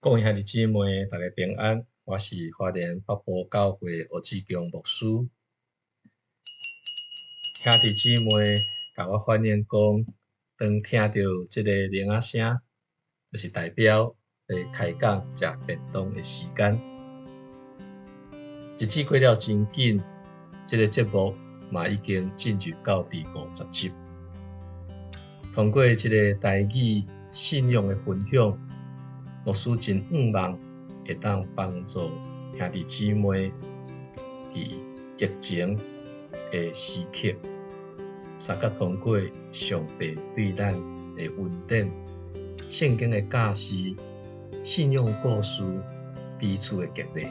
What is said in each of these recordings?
各位兄弟姊妹，大家平安。我是花莲北部教会何志强牧师。兄弟姊妹，甲我反映讲，当听到即个铃仔声，就是代表会开讲食便当的时间。日子过了真紧，即个节目嘛已经进入到第五十集。通过即个代志信仰的分享，牧师真盼望会当帮助兄弟姊妹伫疫情的时刻，三甲通过上帝对咱的恩典、圣经的教示、信仰故事彼此的激励。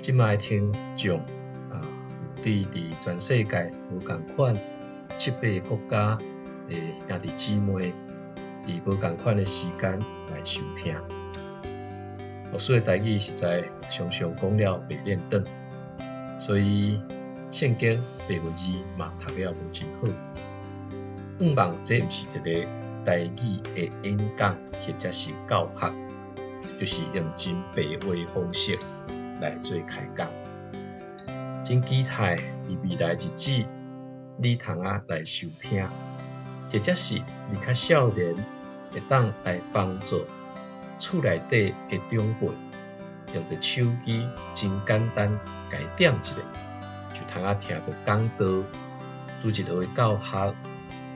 即卖听众啊，对伫全世界有共款七八个国家的兄弟姊妹，伫无共款的时间来收听。牧师的台语实在常常讲了白练长，所以圣经白话字嘛读了无真好。毋望这毋是一个台语的演讲或者是教学，就是用真白话方式来做开讲。真期待伫未来日子，你通啊来收听，或者是你较少年会当来帮助。厝内底的长辈用着手机，真简单，改点一下，就通啊听着讲道，做一个教学，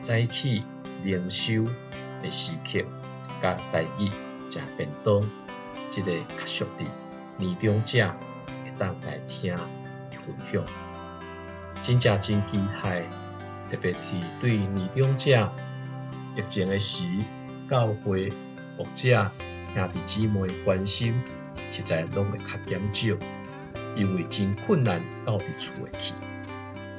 早起灵修的时刻，甲台语食便当，即个较属的年长者会当来听分享，真正真期待，特别是对年长者疫情的时，教会牧者。兄弟姊妹关心，实在拢会较减少，因为真困难到伫厝诶去，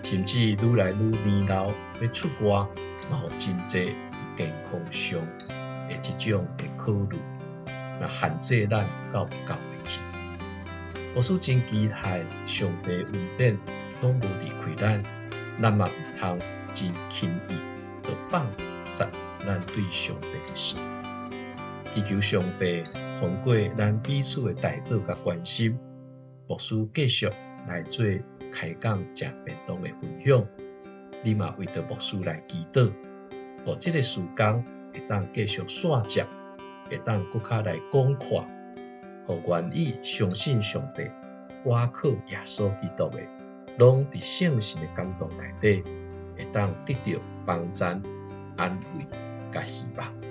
甚至愈来愈年老要出外，嘛有真济伫健康上诶即种诶考虑，那限制咱到不到会去。我所真期待上帝恩典拢无离开咱，咱嘛毋通真轻易就放杀咱对上帝的心。祈求上帝通过咱彼此的代祷甲关心，牧师继续来做开讲食便当的分享。你嘛为着牧师来祈祷，哦，这个时间会当继续线接，会当更加来讲话，和愿意相信上帝，我靠耶稣基督的，拢伫圣神的感动内底，会当得到帮助、安慰甲希望。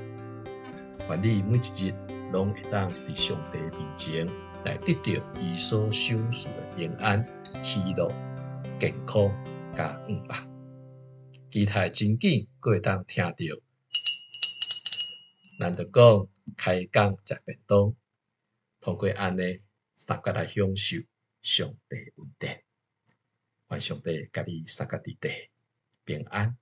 愿你每一日拢会当伫上帝面前来得到伊所赏赐的平安、喜乐、健康甲恩望。期待真紧，各会当听到。咱就讲开讲食便当，通过安尼，大家来享受上帝恩典。愿上帝甲你三个伫地平安。